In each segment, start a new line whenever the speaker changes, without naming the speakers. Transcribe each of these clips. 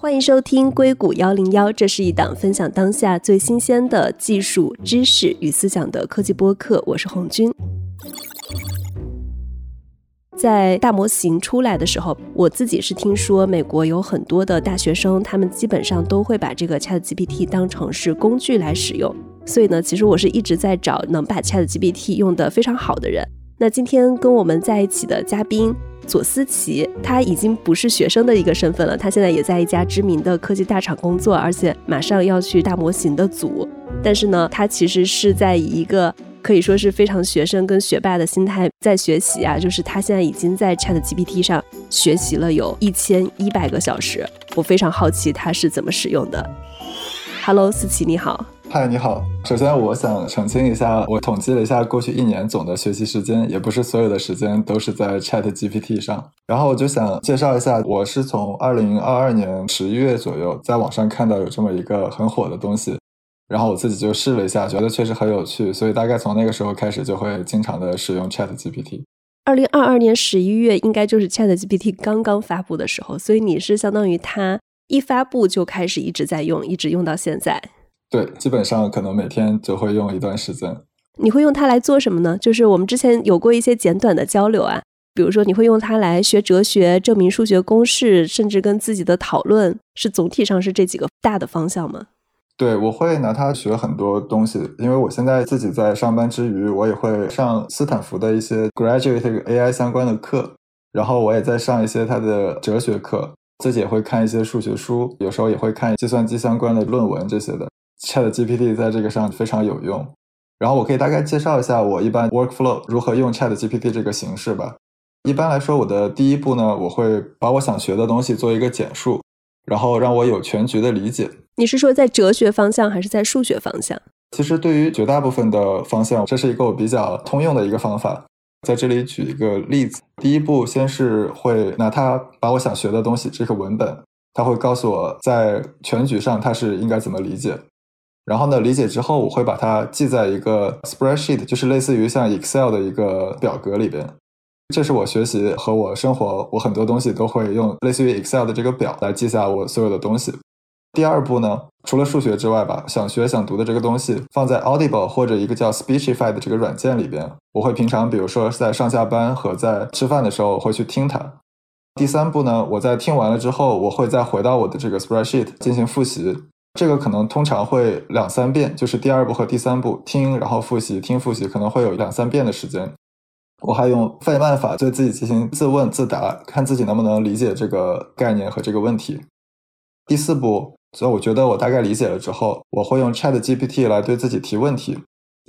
欢迎收听硅谷幺零幺，这是一档分享当下最新鲜的技术知识与思想的科技播客。我是红军。在大模型出来的时候，我自己是听说美国有很多的大学生，他们基本上都会把这个 Chat GPT 当成是工具来使用。所以呢，其实我是一直在找能把 Chat GPT 用得非常好的人。那今天跟我们在一起的嘉宾。左思琪，他已经不是学生的一个身份了，他现在也在一家知名的科技大厂工作，而且马上要去大模型的组。但是呢，他其实是在以一个可以说是非常学生跟学霸的心态在学习啊，就是他现在已经在 Chat GPT 上学习了有一千一百个小时。我非常好奇他是怎么使用的。Hello，思琪，你好。
嗨，你好。首先，我想澄清一下，我统计了一下过去一年总的学习时间，也不是所有的时间都是在 Chat GPT 上。然后，我就想介绍一下，我是从二零二二年十一月左右在网上看到有这么一个很火的东西，然后我自己就试了一下，觉得确实很有趣，所以大概从那个时候开始就会经常的使用 Chat GPT。
二零二二年十一月应该就是 Chat GPT 刚刚发布的时候，所以你是相当于它一发布就开始一直在用，一直用到现在。
对，基本上可能每天就会用一段时间。
你会用它来做什么呢？就是我们之前有过一些简短的交流啊，比如说你会用它来学哲学、证明数学公式，甚至跟自己的讨论，是总体上是这几个大的方向吗？
对，我会拿它学很多东西，因为我现在自己在上班之余，我也会上斯坦福的一些 graduate AI 相关的课，然后我也在上一些它的哲学课，自己也会看一些数学书，有时候也会看计算机相关的论文这些的。Chat GPT 在这个上非常有用，然后我可以大概介绍一下我一般 workflow 如何用 Chat GPT 这个形式吧。一般来说，我的第一步呢，我会把我想学的东西做一个简述，然后让我有全局的理解。
你是说在哲学方向还是在数学方向？
其实对于绝大部分的方向，这是一个我比较通用的一个方法。在这里举一个例子，第一步先是会拿它把我想学的东西这个文本，它会告诉我在全局上它是应该怎么理解。然后呢，理解之后，我会把它记在一个 spreadsheet，就是类似于像 Excel 的一个表格里边。这是我学习和我生活，我很多东西都会用类似于 Excel 的这个表来记下我所有的东西。第二步呢，除了数学之外吧，想学想读的这个东西放在 Audible 或者一个叫 Speechify 的这个软件里边。我会平常比如说在上下班和在吃饭的时候会去听它。第三步呢，我在听完了之后，我会再回到我的这个 spreadsheet 进行复习。这个可能通常会两三遍，就是第二步和第三步听，然后复习，听复习，可能会有两三遍的时间。我还用费曼法对自己进行自问自答，看自己能不能理解这个概念和这个问题。第四步，所以我觉得我大概理解了之后，我会用 Chat GPT 来对自己提问题，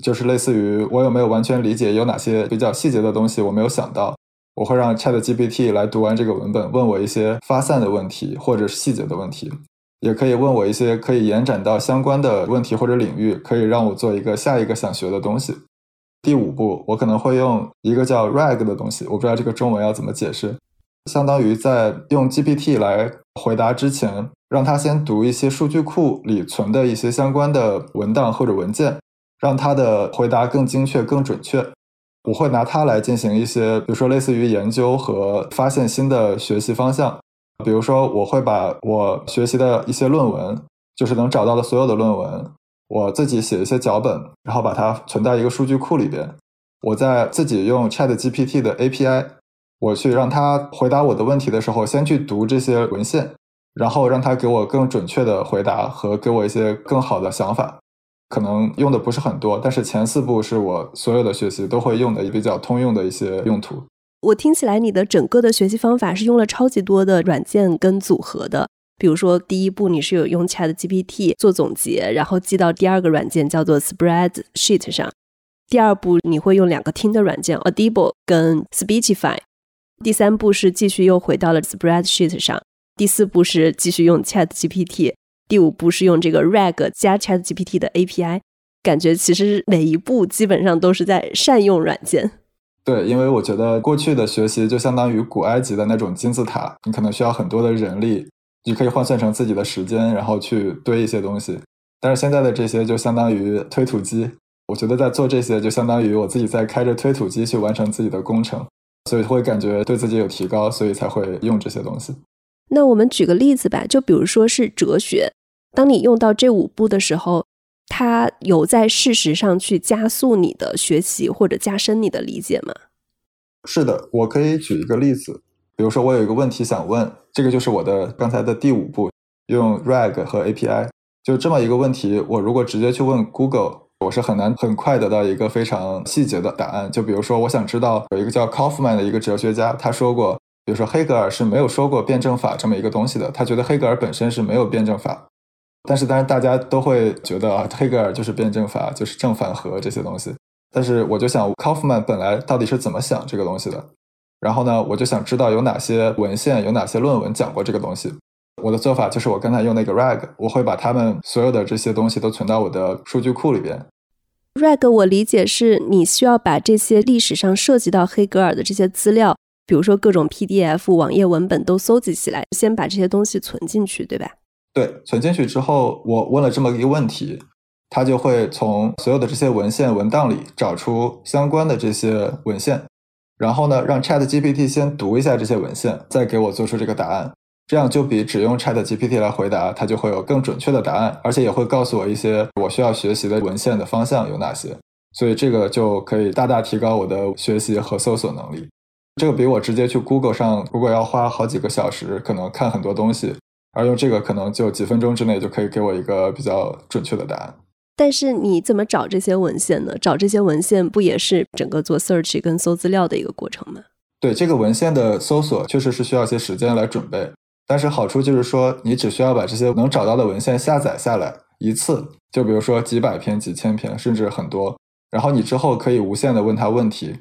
就是类似于我有没有完全理解，有哪些比较细节的东西我没有想到，我会让 Chat GPT 来读完这个文本，问我一些发散的问题或者是细节的问题。也可以问我一些可以延展到相关的问题或者领域，可以让我做一个下一个想学的东西。第五步，我可能会用一个叫 RAG 的东西，我不知道这个中文要怎么解释，相当于在用 GPT 来回答之前，让它先读一些数据库里存的一些相关的文档或者文件，让它的回答更精确、更准确。我会拿它来进行一些，比如说类似于研究和发现新的学习方向。比如说，我会把我学习的一些论文，就是能找到的所有的论文，我自己写一些脚本，然后把它存在一个数据库里边。我在自己用 Chat GPT 的 API，我去让它回答我的问题的时候，先去读这些文献，然后让它给我更准确的回答和给我一些更好的想法。可能用的不是很多，但是前四步是我所有的学习都会用的比较通用的一些用途。
我听起来，你的整个的学习方法是用了超级多的软件跟组合的。比如说，第一步你是有用 Chat GPT 做总结，然后记到第二个软件叫做 Spreadsheet 上。第二步你会用两个听的软件 Audible 跟 Speechify。第三步是继续又回到了 Spreadsheet 上。第四步是继续用 Chat GPT。第五步是用这个 RAG 加 Chat GPT 的 API。感觉其实每一步基本上都是在善用软件。
对，因为我觉得过去的学习就相当于古埃及的那种金字塔，你可能需要很多的人力，你可以换算成自己的时间，然后去堆一些东西。但是现在的这些就相当于推土机，我觉得在做这些就相当于我自己在开着推土机去完成自己的工程，所以会感觉对自己有提高，所以才会用这些东西。
那我们举个例子吧，就比如说是哲学，当你用到这五步的时候，它有在事实上去加速你的学习或者加深你的理解吗？
是的，我可以举一个例子，比如说我有一个问题想问，这个就是我的刚才的第五步，用 RAG 和 API，就这么一个问题，我如果直接去问 Google，我是很难很快得到一个非常细节的答案。就比如说，我想知道有一个叫 Kaufman 的一个哲学家，他说过，比如说黑格尔是没有说过辩证法这么一个东西的，他觉得黑格尔本身是没有辩证法。但是，当然大家都会觉得啊，黑格尔就是辩证法，就是正反合这些东西。但是我就想，Kaufman 本来到底是怎么想这个东西的？然后呢，我就想知道有哪些文献、有哪些论文讲过这个东西。我的做法就是，我刚才用那个 RAG，我会把他们所有的这些东西都存到我的数据库里边。
RAG 我理解是你需要把这些历史上涉及到黑格尔的这些资料，比如说各种 PDF、网页文本都搜集起来，先把这些东西存进去，对吧？
对，存进去之后，我问了这么一个问题。它就会从所有的这些文献文档里找出相关的这些文献，然后呢，让 Chat GPT 先读一下这些文献，再给我做出这个答案。这样就比只用 Chat GPT 来回答，它就会有更准确的答案，而且也会告诉我一些我需要学习的文献的方向有哪些。所以这个就可以大大提高我的学习和搜索能力。这个比我直接去 Google 上，如果要花好几个小时，可能看很多东西，而用这个可能就几分钟之内就可以给我一个比较准确的答案。
但是你怎么找这些文献呢？找这些文献不也是整个做 search 跟搜资料的一个过程吗？
对，这个文献的搜索确实是需要一些时间来准备。但是好处就是说，你只需要把这些能找到的文献下载下来一次，就比如说几百篇、几千篇，甚至很多，然后你之后可以无限的问他问题。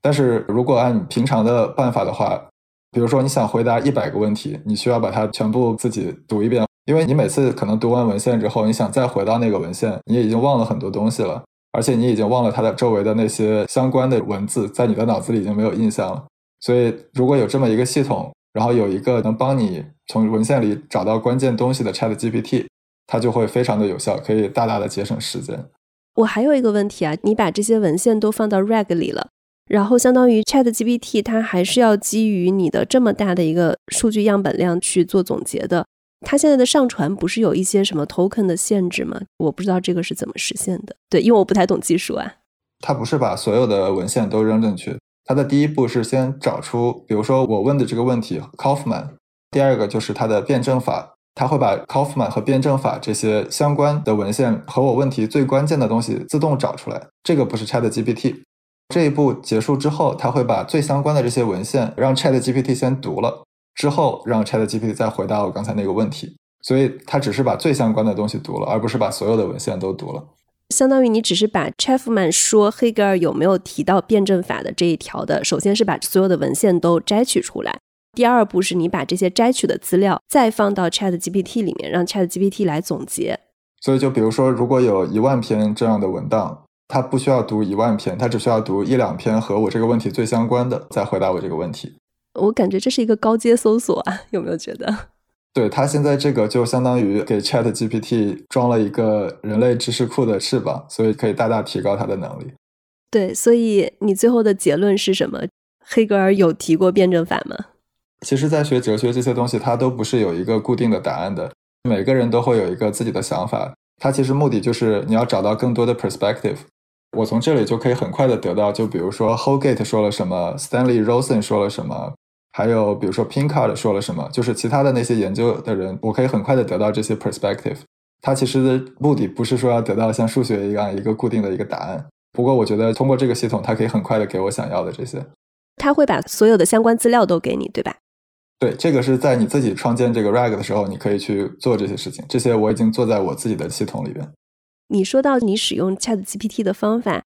但是如果按平常的办法的话，比如说你想回答一百个问题，你需要把它全部自己读一遍。因为你每次可能读完文献之后，你想再回到那个文献，你已经忘了很多东西了，而且你已经忘了它的周围的那些相关的文字，在你的脑子里已经没有印象了。所以，如果有这么一个系统，然后有一个能帮你从文献里找到关键东西的 Chat GPT，它就会非常的有效，可以大大的节省时间。
我还有一个问题啊，你把这些文献都放到 RAG 里了，然后相当于 Chat GPT 它还是要基于你的这么大的一个数据样本量去做总结的。它现在的上传不是有一些什么 token 的限制吗？我不知道这个是怎么实现的。对，因为我不太懂技术啊。
它不是把所有的文献都扔进去，它的第一步是先找出，比如说我问的这个问题 Kaufman，第二个就是它的辩证法，它会把 Kaufman 和辩证法这些相关的文献和我问题最关键的东西自动找出来。这个不是 Chat GPT。这一步结束之后，他会把最相关的这些文献让 Chat GPT 先读了。之后让 Chat GPT 再回答我刚才那个问题，所以他只是把最相关的东西读了，而不是把所有的文献都读了。
相当于你只是把 Chefman 说黑格尔有没有提到辩证法的这一条的，首先是把所有的文献都摘取出来，第二步是你把这些摘取的资料再放到 Chat GPT 里面，让 Chat GPT 来总结。
所以就比如说，如果有一万篇这样的文档，他不需要读一万篇，他只需要读一两篇和我这个问题最相关的，再回答我这个问题。
我感觉这是一个高阶搜索啊，有没有觉得？
对他现在这个就相当于给 Chat GPT 装了一个人类知识库的翅膀，所以可以大大提高它的能力。
对，所以你最后的结论是什么？黑格尔有提过辩证法吗？
其实，在学哲学这些东西，它都不是有一个固定的答案的，每个人都会有一个自己的想法。它其实目的就是你要找到更多的 perspective。我从这里就可以很快的得到，就比如说 Holgate 说了什么，Stanley Rosen 说了什么。还有，比如说 Pinkard 说了什么，就是其他的那些研究的人，我可以很快的得到这些 perspective。它其实的目的不是说要得到像数学一样一个固定的一个答案。不过我觉得通过这个系统，它可以很快的给我想要的这些。
它会把所有的相关资料都给你，对吧？
对，这个是在你自己创建这个 RAG 的时候，你可以去做这些事情。这些我已经做在我自己的系统里边。
你说到你使用 Chat GPT 的方法，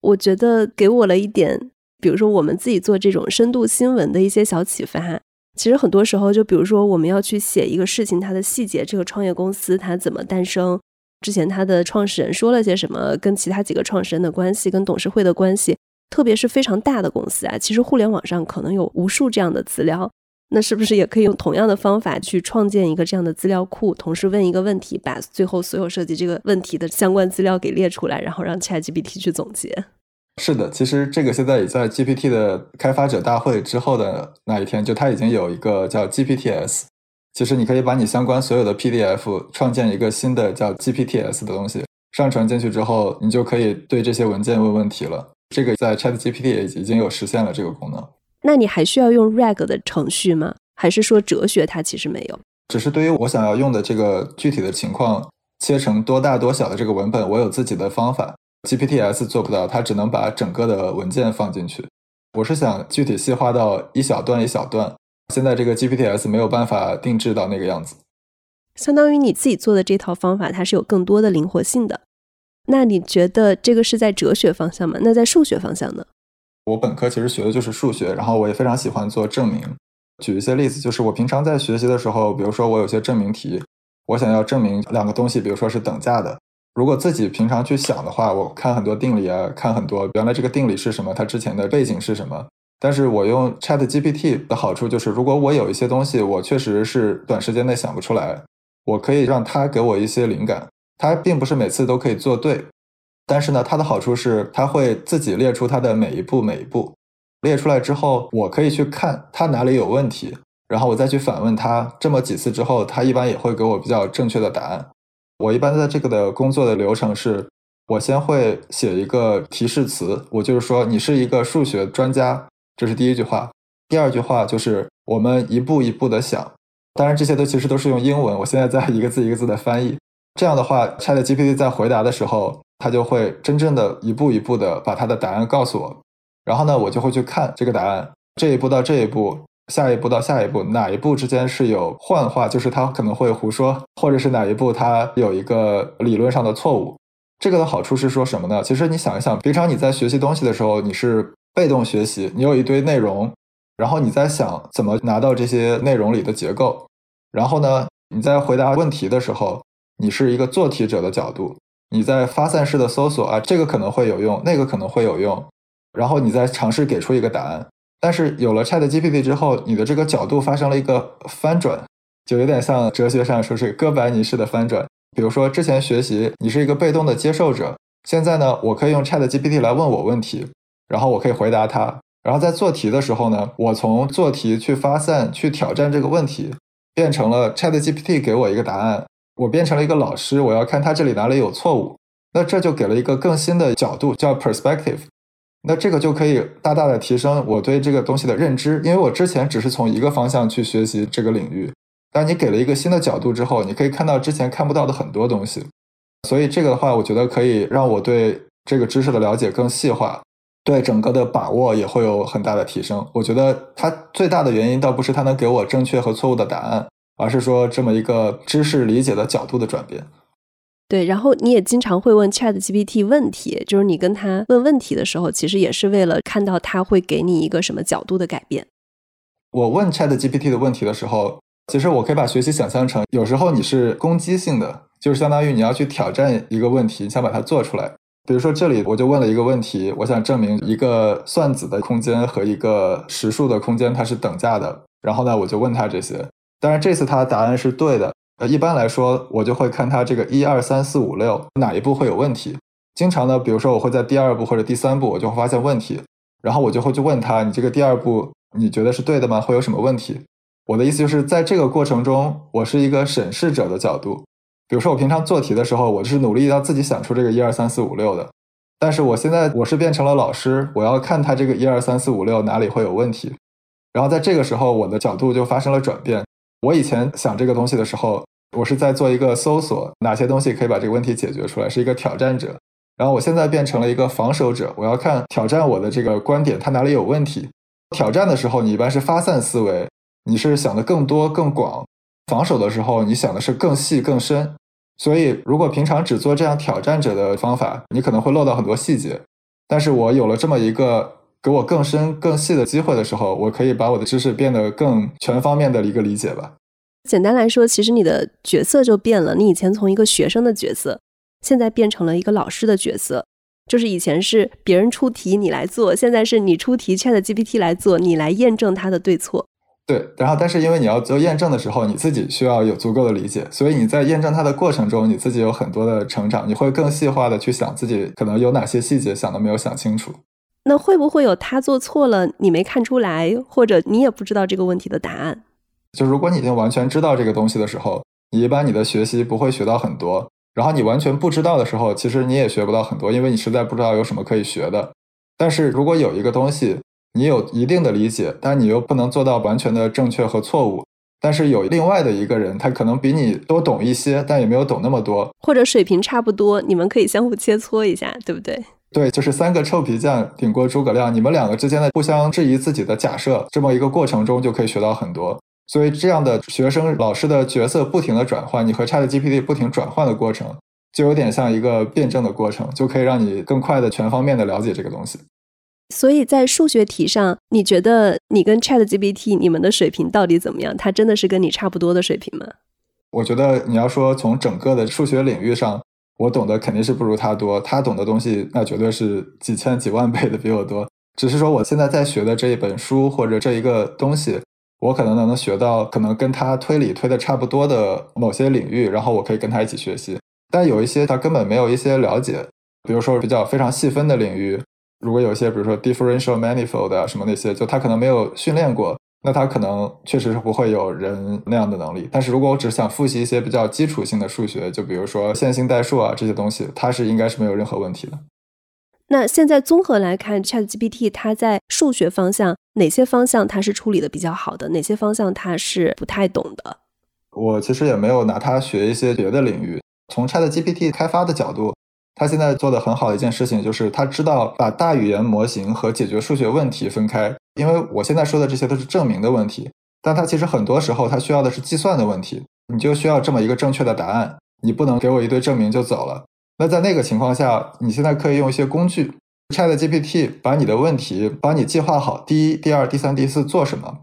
我觉得给我了一点。比如说，我们自己做这种深度新闻的一些小启发，其实很多时候，就比如说我们要去写一个事情，它的细节，这个创业公司它怎么诞生，之前它的创始人说了些什么，跟其他几个创始人的关系，跟董事会的关系，特别是非常大的公司啊，其实互联网上可能有无数这样的资料，那是不是也可以用同样的方法去创建一个这样的资料库，同时问一个问题，把最后所有涉及这个问题的相关资料给列出来，然后让 ChatGPT 去总结？
是的，其实这个现在也在 GPT 的开发者大会之后的那一天，就它已经有一个叫 GPTs，其实你可以把你相关所有的 PDF 创建一个新的叫 GPTs 的东西，上传进去之后，你就可以对这些文件问问题了。这个在 ChatGPT 也已经有实现了这个功能。
那你还需要用 RAG 的程序吗？还是说哲学它其实没有？
只是对于我想要用的这个具体的情况，切成多大多小的这个文本，我有自己的方法。GPTs 做不到，它只能把整个的文件放进去。我是想具体细化到一小段一小段，现在这个 GPTs 没有办法定制到那个样子。
相当于你自己做的这套方法，它是有更多的灵活性的。那你觉得这个是在哲学方向吗？那在数学方向呢？
我本科其实学的就是数学，然后我也非常喜欢做证明。举一些例子，就是我平常在学习的时候，比如说我有些证明题，我想要证明两个东西，比如说是等价的。如果自己平常去想的话，我看很多定理啊，看很多原来这个定理是什么，它之前的背景是什么。但是我用 Chat GPT 的好处就是，如果我有一些东西我确实是短时间内想不出来，我可以让它给我一些灵感。它并不是每次都可以做对，但是呢，它的好处是它会自己列出它的每一步每一步。列出来之后，我可以去看它哪里有问题，然后我再去反问它。这么几次之后，它一般也会给我比较正确的答案。我一般在这个的工作的流程是，我先会写一个提示词，我就是说你是一个数学专家，这是第一句话。第二句话就是我们一步一步的想，当然这些都其实都是用英文，我现在在一个字一个字的翻译。这样的话，ChatGPT 在回答的时候，他就会真正的一步一步的把他的答案告诉我。然后呢，我就会去看这个答案，这一步到这一步，下一步到下一步，哪一步之间是有幻化，就是他可能会胡说，或者是哪一步他有一个理论上的错误。这个的好处是说什么呢？其实你想一想，平常你在学习东西的时候，你是被动学习，你有一堆内容，然后你在想怎么拿到这些内容里的结构，然后呢，你在回答问题的时候，你是一个做题者的角度，你在发散式的搜索啊，这个可能会有用，那个可能会有用。然后你再尝试给出一个答案，但是有了 Chat GPT 之后，你的这个角度发生了一个翻转，就有点像哲学上说是哥白尼式的翻转。比如说之前学习你是一个被动的接受者，现在呢，我可以用 Chat GPT 来问我问题，然后我可以回答它。然后在做题的时候呢，我从做题去发散去挑战这个问题，变成了 Chat GPT 给我一个答案，我变成了一个老师，我要看他这里哪里有错误，那这就给了一个更新的角度，叫 perspective。那这个就可以大大的提升我对这个东西的认知，因为我之前只是从一个方向去学习这个领域，但你给了一个新的角度之后，你可以看到之前看不到的很多东西，所以这个的话，我觉得可以让我对这个知识的了解更细化，对整个的把握也会有很大的提升。我觉得它最大的原因倒不是它能给我正确和错误的答案，而是说这么一个知识理解的角度的转变。
对，然后你也经常会问 Chat GPT 问题，就是你跟他问问题的时候，其实也是为了看到他会给你一个什么角度的改变。
我问 Chat GPT 的问题的时候，其实我可以把学习想象成，有时候你是攻击性的，就是相当于你要去挑战一个问题，你想把它做出来。比如说这里我就问了一个问题，我想证明一个算子的空间和一个实数的空间它是等价的，然后呢我就问他这些，当然这次他的答案是对的。呃，一般来说，我就会看他这个一二三四五六哪一步会有问题。经常呢，比如说我会在第二步或者第三步，我就会发现问题，然后我就会去问他：“你这个第二步你觉得是对的吗？会有什么问题？”我的意思就是在这个过程中，我是一个审视者的角度。比如说我平常做题的时候，我就是努力要自己想出这个一二三四五六的，但是我现在我是变成了老师，我要看他这个一二三四五六哪里会有问题，然后在这个时候，我的角度就发生了转变。我以前想这个东西的时候，我是在做一个搜索，哪些东西可以把这个问题解决出来，是一个挑战者。然后我现在变成了一个防守者，我要看挑战我的这个观点，它哪里有问题。挑战的时候，你一般是发散思维，你是想的更多更广；防守的时候，你想的是更细更深。所以，如果平常只做这样挑战者的方法，你可能会漏到很多细节。但是我有了这么一个。给我更深更细的机会的时候，我可以把我的知识变得更全方面的一个理解吧。
简单来说，其实你的角色就变了。你以前从一个学生的角色，现在变成了一个老师的角色。就是以前是别人出题你来做，现在是你出题，Chat GPT 来做，你来验证它的对错。
对，然后但是因为你要做验证的时候，你自己需要有足够的理解，所以你在验证它的过程中，你自己有很多的成长，你会更细化的去想自己可能有哪些细节想都没有想清楚。
那会不会有他做错了，你没看出来，或者你也不知道这个问题的答案？
就如果你已经完全知道这个东西的时候，你一般你的学习不会学到很多。然后你完全不知道的时候，其实你也学不到很多，因为你实在不知道有什么可以学的。但是如果有一个东西，你有一定的理解，但你又不能做到完全的正确和错误。但是有另外的一个人，他可能比你多懂一些，但也没有懂那么多，
或者水平差不多，你们可以相互切磋一下，对不对？
对，就是三个臭皮匠顶过诸葛亮，你们两个之间的互相质疑自己的假设，这么一个过程中就可以学到很多。所以这样的学生老师的角色不停的转换，你和 Chat GPT 不停转换的过程，就有点像一个辩证的过程，就可以让你更快的全方面的了解这个东西。
所以在数学题上，你觉得你跟 Chat GPT 你们的水平到底怎么样？它真的是跟你差不多的水平吗？
我觉得你要说从整个的数学领域上，我懂得肯定是不如他多。他懂的东西那绝对是几千几万倍的比我多。只是说我现在在学的这一本书或者这一个东西，我可能能学到可能跟他推理推的差不多的某些领域，然后我可以跟他一起学习。但有一些他根本没有一些了解，比如说比较非常细分的领域。如果有一些，比如说 differential manifold 啊什么那些，就他可能没有训练过，那他可能确实是不会有人那样的能力。但是如果我只想复习一些比较基础性的数学，就比如说线性代数啊这些东西，它是应该是没有任何问题的。
那现在综合来看，ChatGPT 它在数学方向哪些方向它是处理的比较好的，哪些方向它是不太懂的？
我其实也没有拿它学一些别的领域。从 ChatGPT 开发的角度。他现在做的很好的一件事情，就是他知道把大语言模型和解决数学问题分开。因为我现在说的这些都是证明的问题，但他其实很多时候他需要的是计算的问题。你就需要这么一个正确的答案，你不能给我一堆证明就走了。那在那个情况下，你现在可以用一些工具，Chat GPT 把你的问题帮你计划好，第一、第二、第三、第四做什么，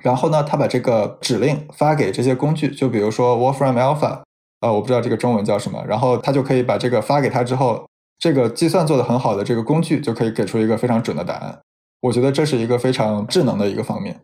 然后呢，他把这个指令发给这些工具，就比如说 Wolfram Alpha。啊，我不知道这个中文叫什么，然后他就可以把这个发给他之后，这个计算做的很好的这个工具就可以给出一个非常准的答案。我觉得这是一个非常智能的一个方面。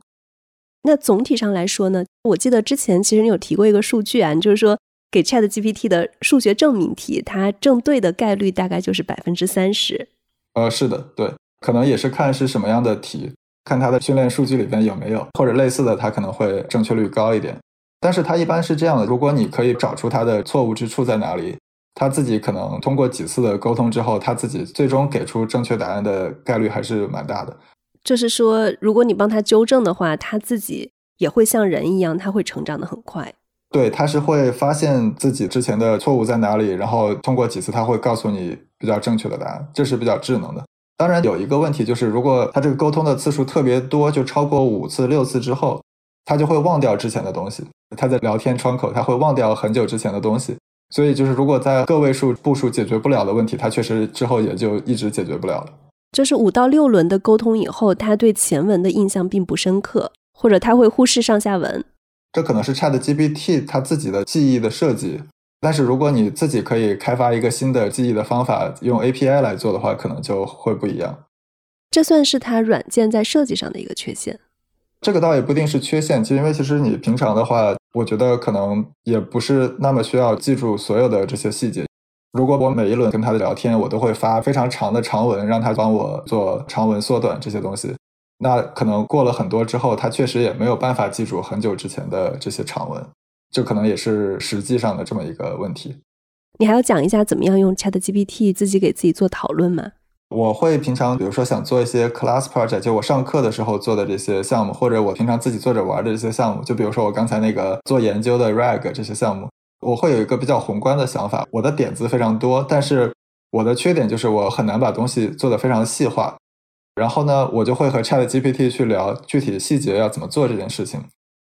那总体上来说呢，我记得之前其实你有提过一个数据啊，就是说给 Chat GPT 的数学证明题，它正对的概率大概就是百分之三十。
呃，是的，对，可能也是看是什么样的题，看它的训练数据里边有没有，或者类似的，它可能会正确率高一点。但是它一般是这样的：如果你可以找出它的错误之处在哪里，他自己可能通过几次的沟通之后，他自己最终给出正确答案的概率还是蛮大的。
就是说，如果你帮他纠正的话，他自己也会像人一样，他会成长的很快。
对，他是会发现自己之前的错误在哪里，然后通过几次，他会告诉你比较正确的答案，这是比较智能的。当然有一个问题就是，如果他这个沟通的次数特别多，就超过五次、六次之后。他就会忘掉之前的东西，他在聊天窗口他会忘掉很久之前的东西，所以就是如果在个位数步数解决不了的问题，他确实之后也就一直解决不了了。
就是五到六轮的沟通以后，他对前文的印象并不深刻，或者他会忽视上下文。
这可能是 Chat GPT 它自己的记忆的设计，但是如果你自己可以开发一个新的记忆的方法，用 API 来做的话，可能就会不一样。
这算是它软件在设计上的一个缺陷。
这个倒也不一定是缺陷，其实因为其实你平常的话，我觉得可能也不是那么需要记住所有的这些细节。如果我每一轮跟他的聊天，我都会发非常长的长文，让他帮我做长文缩短这些东西，那可能过了很多之后，他确实也没有办法记住很久之前的这些长文，这可能也是实际上的这么一个问题。
你还要讲一下怎么样用 Chat GPT 自己给自己做讨论吗？
我会平常，比如说想做一些 class project，就我上课的时候做的这些项目，或者我平常自己做着玩的这些项目，就比如说我刚才那个做研究的 rag 这些项目，我会有一个比较宏观的想法，我的点子非常多，但是我的缺点就是我很难把东西做得非常细化。然后呢，我就会和 Chat GPT 去聊具体细节要怎么做这件事情。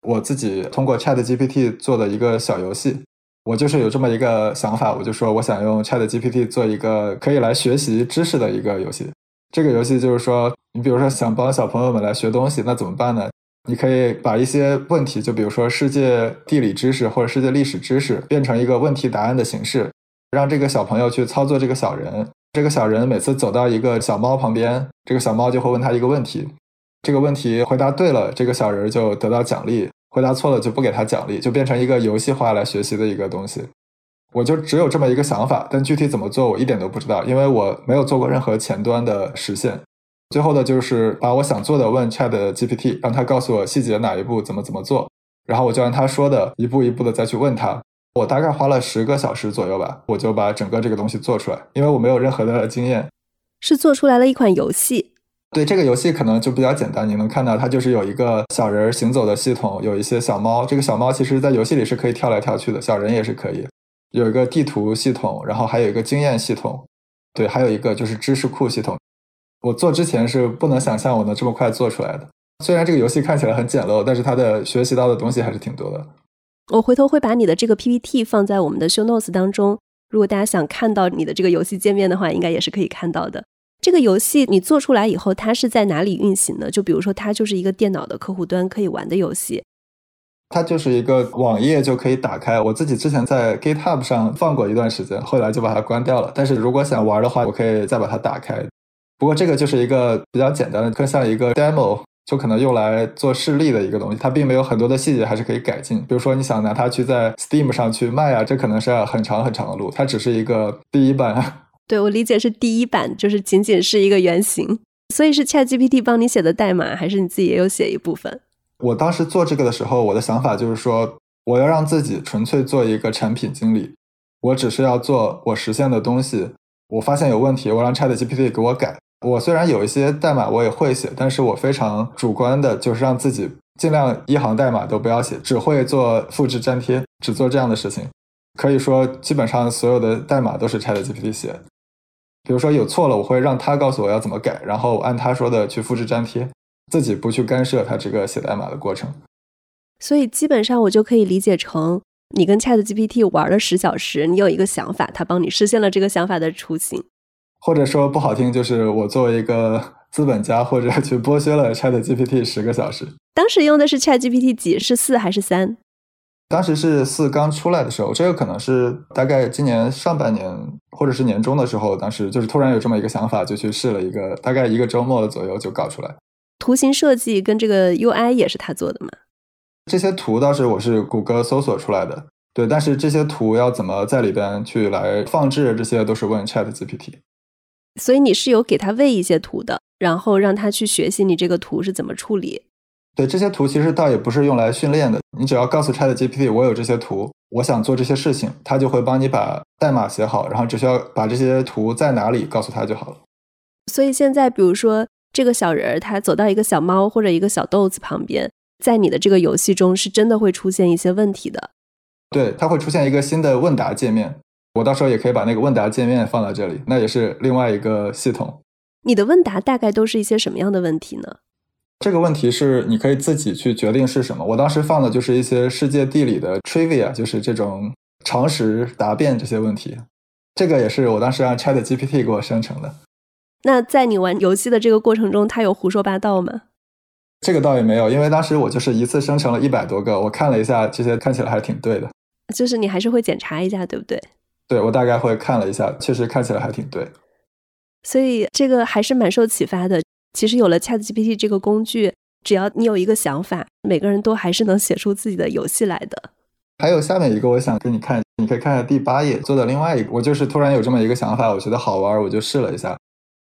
我自己通过 Chat GPT 做的一个小游戏。我就是有这么一个想法，我就说我想用 Chat GPT 做一个可以来学习知识的一个游戏。这个游戏就是说，你比如说想帮小朋友们来学东西，那怎么办呢？你可以把一些问题，就比如说世界地理知识或者世界历史知识，变成一个问题答案的形式，让这个小朋友去操作这个小人。这个小人每次走到一个小猫旁边，这个小猫就会问他一个问题，这个问题回答对了，这个小人就得到奖励。回答错了就不给他奖励，就变成一个游戏化来学习的一个东西。我就只有这么一个想法，但具体怎么做我一点都不知道，因为我没有做过任何前端的实现。最后的就是把我想做的问 Chat GPT，让他告诉我细节哪一步怎么怎么做。然后我就按他说的一步一步的再去问他。我大概花了十个小时左右吧，我就把整个这个东西做出来，因为我没有任何的经验。
是做出来了一款游戏。
对这个游戏可能就比较简单，你能看到它就是有一个小人行走的系统，有一些小猫。这个小猫其实在游戏里是可以跳来跳去的，小人也是可以。有一个地图系统，然后还有一个经验系统，对，还有一个就是知识库系统。我做之前是不能想象我能这么快做出来的。虽然这个游戏看起来很简陋，但是它的学习到的东西还是挺多的。
我回头会把你的这个 PPT 放在我们的 Show Notes 当中，如果大家想看到你的这个游戏界面的话，应该也是可以看到的。这个游戏你做出来以后，它是在哪里运行的？就比如说，它就是一个电脑的客户端可以玩的游戏。
它就是一个网页就可以打开。我自己之前在 GitHub 上放过一段时间，后来就把它关掉了。但是如果想玩的话，我可以再把它打开。不过这个就是一个比较简单的，更像一个 demo，就可能用来做示例的一个东西。它并没有很多的细节，还是可以改进。比如说你想拿它去在 Steam 上去卖啊，这可能是很长很长的路。它只是一个第一版。
对我理解是第一版，就是仅仅是一个原型，所以是 Chat GPT 帮你写的代码，还是你自己也有写一部分？
我当时做这个的时候，我的想法就是说，我要让自己纯粹做一个产品经理，我只是要做我实现的东西。我发现有问题，我让 Chat GPT 给我改。我虽然有一些代码我也会写，但是我非常主观的，就是让自己尽量一行代码都不要写，只会做复制粘贴，只做这样的事情。可以说，基本上所有的代码都是 Chat GPT 写。比如说有错了，我会让他告诉我要怎么改，然后按他说的去复制粘贴，自己不去干涉他这个写代码的过程。
所以基本上我就可以理解成，你跟 Chat GPT 玩了十小时，你有一个想法，他帮你实现了这个想法的雏形。
或者说不好听，就是我作为一个资本家，或者去剥削了 Chat GPT 十个小时。
当时用的是 Chat GPT 几？是四还是三？
当时是四刚出来的时候，这个可能是大概今年上半年或者是年中的时候，当时就是突然有这么一个想法，就去试了一个，大概一个周末左右就搞出来。
图形设计跟这个 UI 也是他做的吗？
这些图倒是我是谷歌搜索出来的，对，但是这些图要怎么在里边去来放置，这些都是问 Chat GPT。
所以你是有给他喂一些图的，然后让他去学习你这个图是怎么处理。
对这些图其实倒也不是用来训练的，你只要告诉 Chat GPT 我有这些图，我想做这些事情，它就会帮你把代码写好，然后只需要把这些图在哪里告诉他就好了。
所以现在，比如说这个小人儿他走到一个小猫或者一个小豆子旁边，在你的这个游戏中是真的会出现一些问题的。
对，它会出现一个新的问答界面，我到时候也可以把那个问答界面放到这里，那也是另外一个系统。
你的问答大概都是一些什么样的问题呢？
这个问题是你可以自己去决定是什么。我当时放的就是一些世界地理的 trivia，就是这种常识答辩这些问题。这个也是我当时让 Chat GPT 给我生成的。
那在你玩游戏的这个过程中，它有胡说八道吗？
这个倒也没有，因为当时我就是一次生成了一百多个，我看了一下，这些看起来还挺对的。
就是你还是会检查一下，对不对？
对，我大概会看了一下，确实看起来还挺对。
所以这个还是蛮受启发的。其实有了 Chat GPT 这个工具，只要你有一个想法，每个人都还是能写出自己的游戏来的。
还有下面一个，我想给你看，你可以看下第八页做的另外一个。我就是突然有这么一个想法，我觉得好玩，我就试了一下。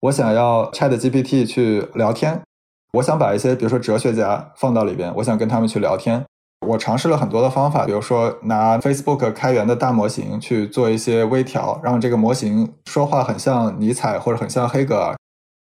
我想要 Chat GPT 去聊天，我想把一些比如说哲学家放到里边，我想跟他们去聊天。我尝试了很多的方法，比如说拿 Facebook 开源的大模型去做一些微调，让这个模型说话很像尼采或者很像黑格尔。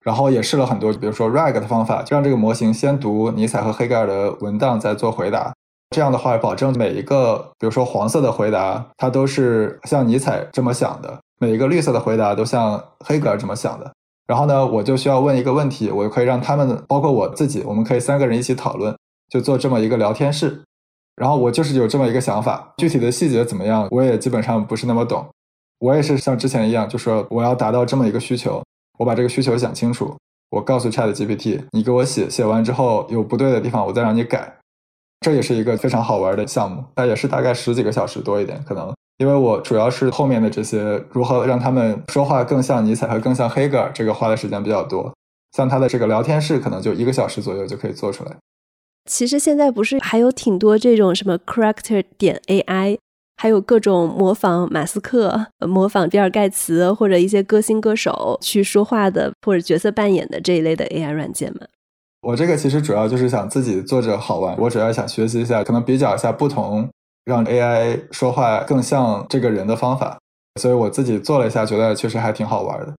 然后也试了很多，比如说 RAG 的方法，就让这个模型先读尼采和黑格尔的文档，再做回答。这样的话，保证每一个，比如说黄色的回答，它都是像尼采这么想的；每一个绿色的回答都像黑格尔这么想的。然后呢，我就需要问一个问题，我就可以让他们，包括我自己，我们可以三个人一起讨论，就做这么一个聊天室。然后我就是有这么一个想法，具体的细节怎么样，我也基本上不是那么懂。我也是像之前一样，就说我要达到这么一个需求。我把这个需求想清楚，我告诉 Chat GPT，你给我写，写完之后有不对的地方，我再让你改。这也是一个非常好玩的项目，它也是大概十几个小时多一点，可能因为我主要是后面的这些如何让他们说话更像尼采和更像黑格尔，这个花的时间比较多。像他的这个聊天室，可能就一个小时左右就可以做出来。
其实现在不是还有挺多这种什么 Character 点 AI。还有各种模仿马斯克、模仿比尔盖茨或者一些歌星歌手去说话的，或者角色扮演的这一类的 AI 软件吗？
我这个其实主要就是想自己做着好玩，我主要想学习一下，可能比较一下不同，让 AI 说话更像这个人的方法。所以我自己做了一下，觉得确实还挺好玩的。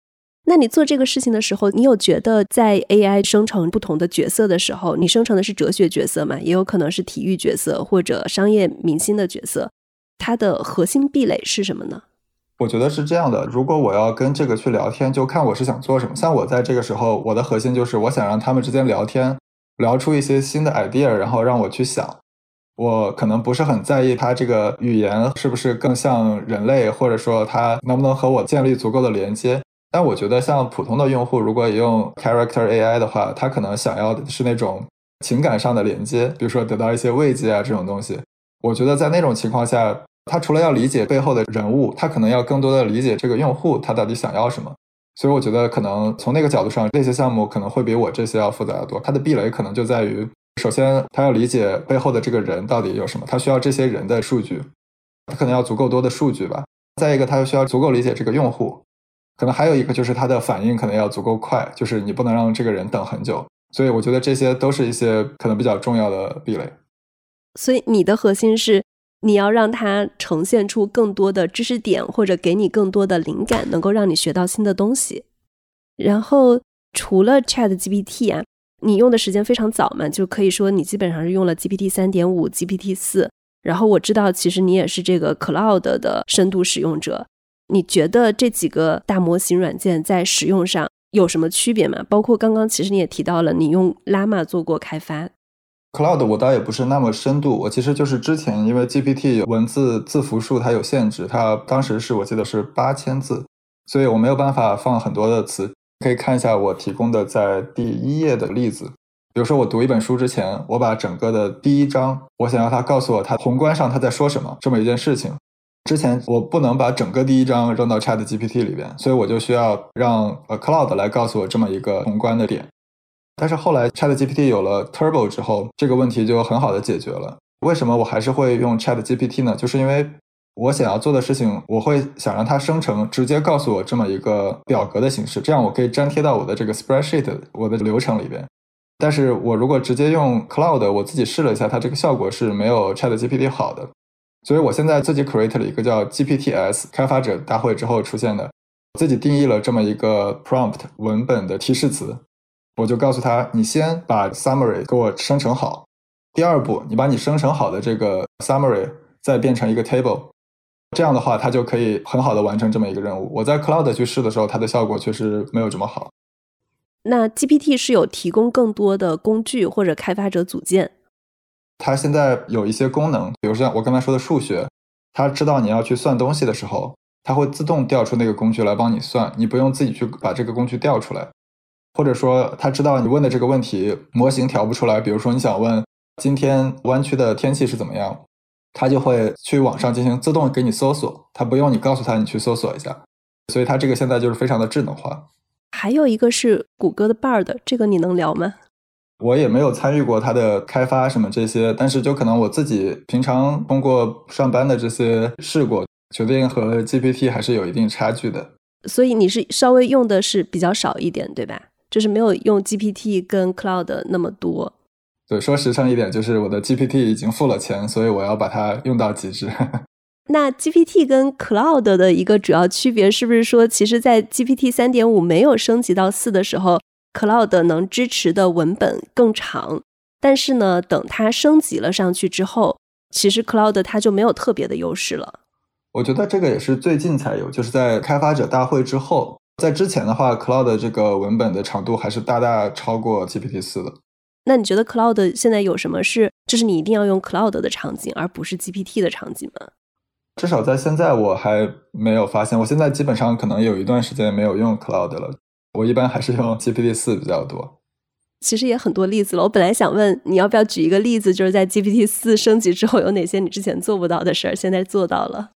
那你做这个事情的时候，你有觉得在 AI 生成不同的角色的时候，你生成的是哲学角色吗？也有可能是体育角色或者商业明星的角色，它的核心壁垒是什么呢？
我觉得是这样的，如果我要跟这个去聊天，就看我是想做什么。像我在这个时候，我的核心就是我想让他们之间聊天，聊出一些新的 idea，然后让我去想。我可能不是很在意它这个语言是不是更像人类，或者说它能不能和我建立足够的连接。但我觉得，像普通的用户，如果也用 Character AI 的话，他可能想要的是那种情感上的连接，比如说得到一些慰藉啊这种东西。我觉得在那种情况下，他除了要理解背后的人物，他可能要更多的理解这个用户他到底想要什么。所以我觉得，可能从那个角度上，这些项目可能会比我这些要复杂的多。它的壁垒可能就在于。首先，他要理解背后的这个人到底有什么，他需要这些人的数据，他可能要足够多的数据吧。再一个，他又需要足够理解这个用户，可能还有一个就是他的反应可能要足够快，就是你不能让这个人等很久。所以，我觉得这些都是一些可能比较重要的壁垒。
所以，你的核心是你要让它呈现出更多的知识点，或者给你更多的灵感，能够让你学到新的东西。然后，除了 Chat GPT 啊。你用的时间非常早嘛，就可以说你基本上是用了 GPT 三点五、GPT 四。然后我知道，其实你也是这个 Cloud 的深度使用者。你觉得这几个大模型软件在使用上有什么区别吗？包括刚刚其实你也提到了，你用 Llama 做过开发。
Cloud 我倒也不是那么深度，我其实就是之前因为 GPT 文字字符数它有限制，它当时是我记得是八千字，所以我没有办法放很多的词。可以看一下我提供的在第一页的例子，比如说我读一本书之前，我把整个的第一章，我想要它告诉我它宏观上它在说什么这么一件事情。之前我不能把整个第一章扔到 Chat GPT 里边，所以我就需要让呃 Cloud 来告诉我这么一个宏观的点。但是后来 Chat GPT 有了 Turbo 之后，这个问题就很好的解决了。为什么我还是会用 Chat GPT 呢？就是因为。我想要做的事情，我会想让它生成，直接告诉我这么一个表格的形式，这样我可以粘贴到我的这个 spreadsheet 我的流程里边。但是我如果直接用 Cloud，我自己试了一下，它这个效果是没有 Chat GPT 好的。所以我现在自己 create 了一个叫 GPTs 开发者大会之后出现的，自己定义了这么一个 prompt 文本的提示词，我就告诉他，你先把 summary 给我生成好，第二步，你把你生成好的这个 summary 再变成一个 table。这样的话，它就可以很好的完成这么一个任务。我在 Cloud 去试的时候，它的效果确实没有这么好。
那 GPT 是有提供更多的工具或者开发者组件？
它现在有一些功能，比如像我刚才说的数学，它知道你要去算东西的时候，它会自动调出那个工具来帮你算，你不用自己去把这个工具调出来。或者说，他知道你问的这个问题模型调不出来，比如说你想问今天湾区的天气是怎么样。他就会去网上进行自动给你搜索，他不用你告诉他你去搜索一下，所以它这个现在就是非常的智能化。
还有一个是谷歌的 Bard，这个你能聊吗？
我也没有参与过它的开发什么这些，但是就可能我自己平常通过上班的这些试过，决定和 GPT 还是有一定差距的。
所以你是稍微用的是比较少一点，对吧？就是没有用 GPT 跟 Cloud 那么多。
对，说实诚一点，就是我的 GPT 已经付了钱，所以我要把它用到极致。
那 GPT 跟 Cloud 的一个主要区别，是不是说，其实，在 GPT 三点五没有升级到四的时候，Cloud 能支持的文本更长，但是呢，等它升级了上去之后，其实 Cloud 它就没有特别的优势了。
我觉得这个也是最近才有，就是在开发者大会之后，在之前的话，Cloud 这个文本的长度还是大大超过 GPT 四的。
那你觉得 Cloud 现在有什么是，就是你一定要用 Cloud 的场景，而不是 GPT 的场景吗？
至少在现在我还没有发现。我现在基本上可能有一段时间没有用 Cloud 了，我一般还是用 GPT 四比较多。
其实也很多例子了。我本来想问你要不要举一个例子，就是在 GPT 四升级之后有哪些你之前做不到的事儿，现在做到了。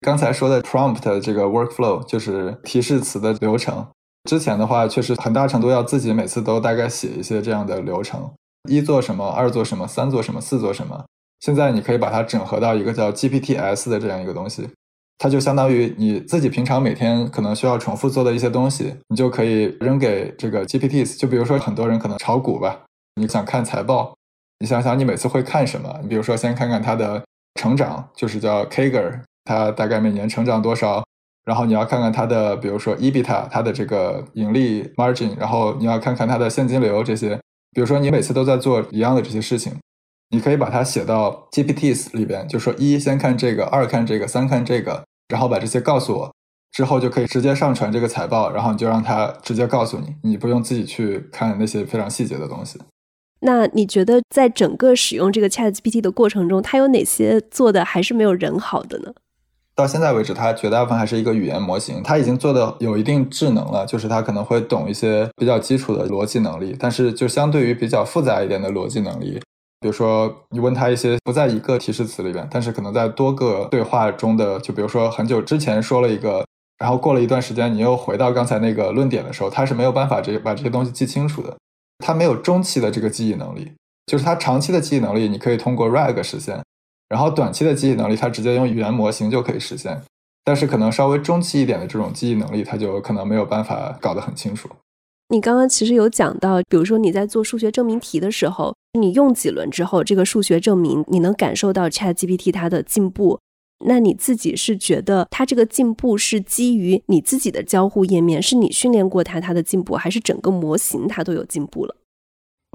刚才说的 Prompt 这个 Workflow 就是提示词的流程。之前的话，确实很大程度要自己每次都大概写一些这样的流程，一做什么，二做什么，三做什么，四做什么。现在你可以把它整合到一个叫 GPTs 的这样一个东西，它就相当于你自己平常每天可能需要重复做的一些东西，你就可以扔给这个 GPTs。就比如说很多人可能炒股吧，你想看财报，你想想你每次会看什么？你比如说先看看它的成长，就是叫 Kager，它大概每年成长多少？然后你要看看它的，比如说 EBITA，它的这个盈利 margin，然后你要看看它的现金流这些。比如说你每次都在做一样的这些事情，你可以把它写到 GPTs 里边，就说一先看这个，二看这个，三看这个，然后把这些告诉我，之后就可以直接上传这个财报，然后你就让它直接告诉你，你不用自己去看那些非常细节的东西。
那你觉得在整个使用这个 ChatGPT 的过程中，它有哪些做的还是没有人好的呢？
到现在为止，它绝大部分还是一个语言模型，它已经做的有一定智能了，就是它可能会懂一些比较基础的逻辑能力，但是就相对于比较复杂一点的逻辑能力，比如说你问他一些不在一个提示词里边，但是可能在多个对话中的，就比如说很久之前说了一个，然后过了一段时间你又回到刚才那个论点的时候，它是没有办法这把这些东西记清楚的，它没有中期的这个记忆能力，就是它长期的记忆能力，你可以通过 RAG 实现。然后短期的记忆能力，它直接用语言模型就可以实现，但是可能稍微中期一点的这种记忆能力，它就可能没有办法搞得很清楚。
你刚刚其实有讲到，比如说你在做数学证明题的时候，你用几轮之后，这个数学证明你能感受到 Chat GPT 它的进步，那你自己是觉得它这个进步是基于你自己的交互页面，是你训练过它它的进步，还是整个模型它都有进步了？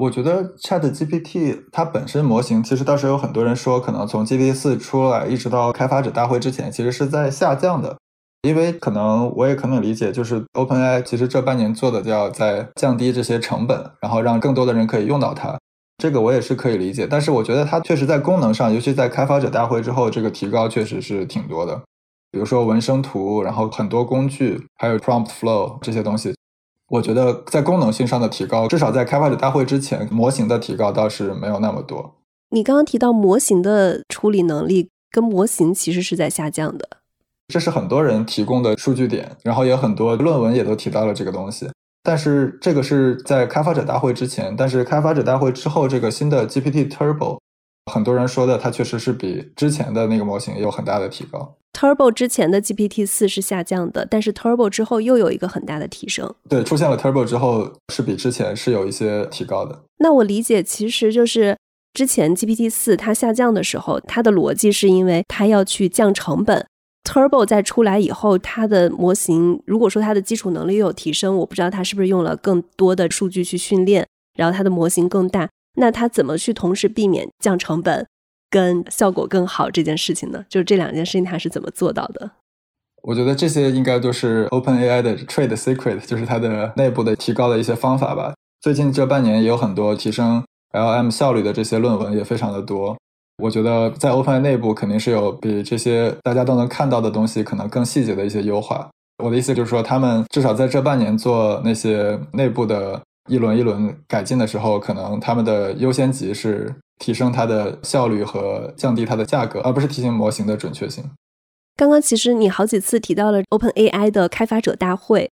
我觉得 Chat GPT 它本身模型，其实当时有很多人说，可能从 GPT 四出来一直到开发者大会之前，其实是在下降的。因为可能我也可能理解，就是 OpenAI 其实这半年做的叫在降低这些成本，然后让更多的人可以用到它。这个我也是可以理解。但是我觉得它确实在功能上，尤其在开发者大会之后，这个提高确实是挺多的。比如说纹生图，然后很多工具，还有 Prompt Flow 这些东西。我觉得在功能性上的提高，至少在开发者大会之前，模型的提高倒是没有那么多。
你刚刚提到模型的处理能力跟模型其实是在下降的，
这是很多人提供的数据点，然后也很多论文也都提到了这个东西。但是这个是在开发者大会之前，但是开发者大会之后，这个新的 GPT Turbo，很多人说的它确实是比之前的那个模型有很大的提高。
Turbo 之前的 GPT 四是下降的，但是 Turbo 之后又有一个很大的提升。
对，出现了 Turbo 之后是比之前是有一些提高的。
那我理解其实就是之前 GPT 四它下降的时候，它的逻辑是因为它要去降成本。Turbo 在出来以后，它的模型如果说它的基础能力又有提升，我不知道它是不是用了更多的数据去训练，然后它的模型更大。那它怎么去同时避免降成本？跟效果更好这件事情呢，就是这两件事情它是怎么做到的？
我觉得这些应该都是 Open AI 的 trade secret，就是它的内部的提高的一些方法吧。最近这半年也有很多提升 LM 效率的这些论文也非常的多。我觉得在 Open AI 内部肯定是有比这些大家都能看到的东西可能更细节的一些优化。我的意思就是说，他们至少在这半年做那些内部的一轮一轮改进的时候，可能他们的优先级是。提升它的效率和降低它的价格，而不是提升模型的准确性。
刚刚其实你好几次提到了 Open AI 的开发者大会，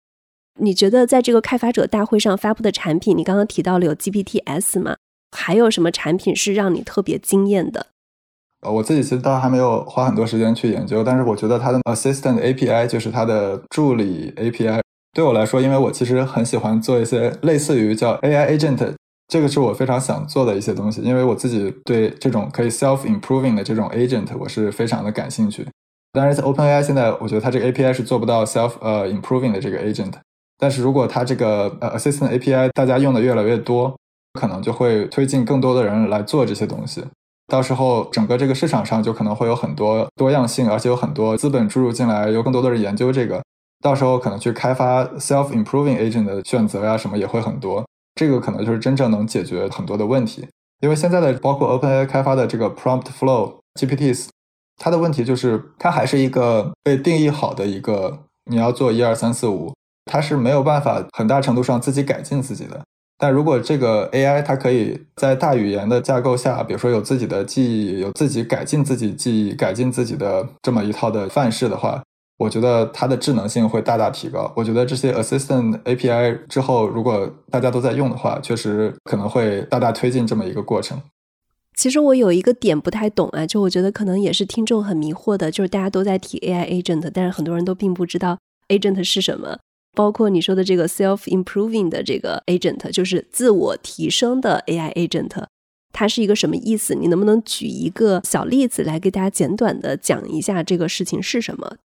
你觉得在这个开发者大会上发布的产品，你刚刚提到了有 GPT S 吗？还有什么产品是让你特别惊艳的？
呃，我自己其实倒还没有花很多时间去研究，但是我觉得它的 Assistant API 就是它的助理 API，对我来说，因为我其实很喜欢做一些类似于叫 AI Agent。这个是我非常想做的一些东西，因为我自己对这种可以 self improving 的这种 agent 我是非常的感兴趣。当然，OpenAI 现在我觉得它这个 API 是做不到 self 呃 improving 的这个 agent，但是如果它这个呃 assistant API 大家用的越来越多，可能就会推进更多的人来做这些东西。到时候整个这个市场上就可能会有很多多样性，而且有很多资本注入进来，有更多的人研究这个，到时候可能去开发 self improving agent 的选择呀什么也会很多。这个可能就是真正能解决很多的问题，因为现在的包括 OpenAI 开发的这个 Prompt Flow GPTs，它的问题就是它还是一个被定义好的一个，你要做一二三四五，它是没有办法很大程度上自己改进自己的。但如果这个 AI 它可以在大语言的架构下，比如说有自己的记忆，有自己改进自己记忆、改进自己的这么一套的范式的话。我觉得它的智能性会大大提高。我觉得这些 Assistant API 之后，如果大家都在用的话，确实可能会大大推进这么一个过程。
其实我有一个点不太懂啊，就我觉得可能也是听众很迷惑的，就是大家都在提 AI Agent，但是很多人都并不知道 Agent 是什么。包括你说的这个 self improving 的这个 agent，就是自我提升的 AI agent，它是一个什么意思？你能不能举一个小例子来给大家简短的讲一下这个事情是什么？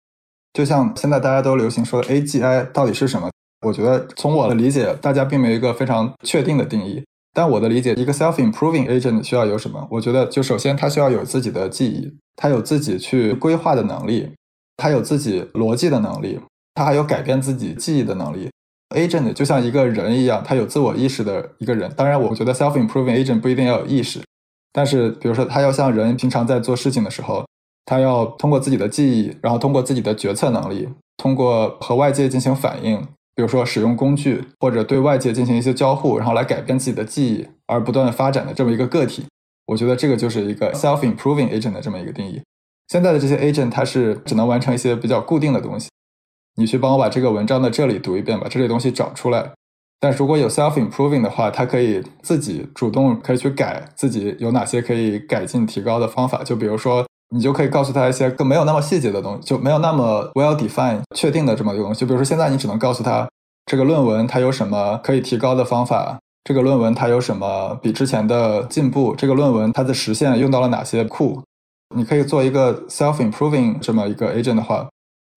就像现在大家都流行说的 AGI 到底是什么？我觉得从我的理解，大家并没有一个非常确定的定义。但我的理解，一个 self improving agent 需要有什么？我觉得就首先它需要有自己的记忆，它有自己去规划的能力，它有自己逻辑的能力。他还有改变自己记忆的能力，agent 就像一个人一样，他有自我意识的一个人。当然，我觉得 self-improving agent 不一定要有意识，但是比如说，他要像人平常在做事情的时候，他要通过自己的记忆，然后通过自己的决策能力，通过和外界进行反应，比如说使用工具或者对外界进行一些交互，然后来改变自己的记忆，而不断的发展的这么一个个体。我觉得这个就是一个 self-improving agent 的这么一个定义。现在的这些 agent，它是只能完成一些比较固定的东西。你去帮我把这个文章的这里读一遍，把这类东西找出来。但如果有 self improving 的话，它可以自己主动可以去改自己有哪些可以改进提高的方法。就比如说，你就可以告诉他一些更没有那么细节的东西，就没有那么 well defined 确定的这么一个东西。就比如说，现在你只能告诉他这个论文它有什么可以提高的方法，这个论文它有什么比之前的进步，这个论文它的实现用到了哪些库。你可以做一个 self improving 这么一个 agent 的话。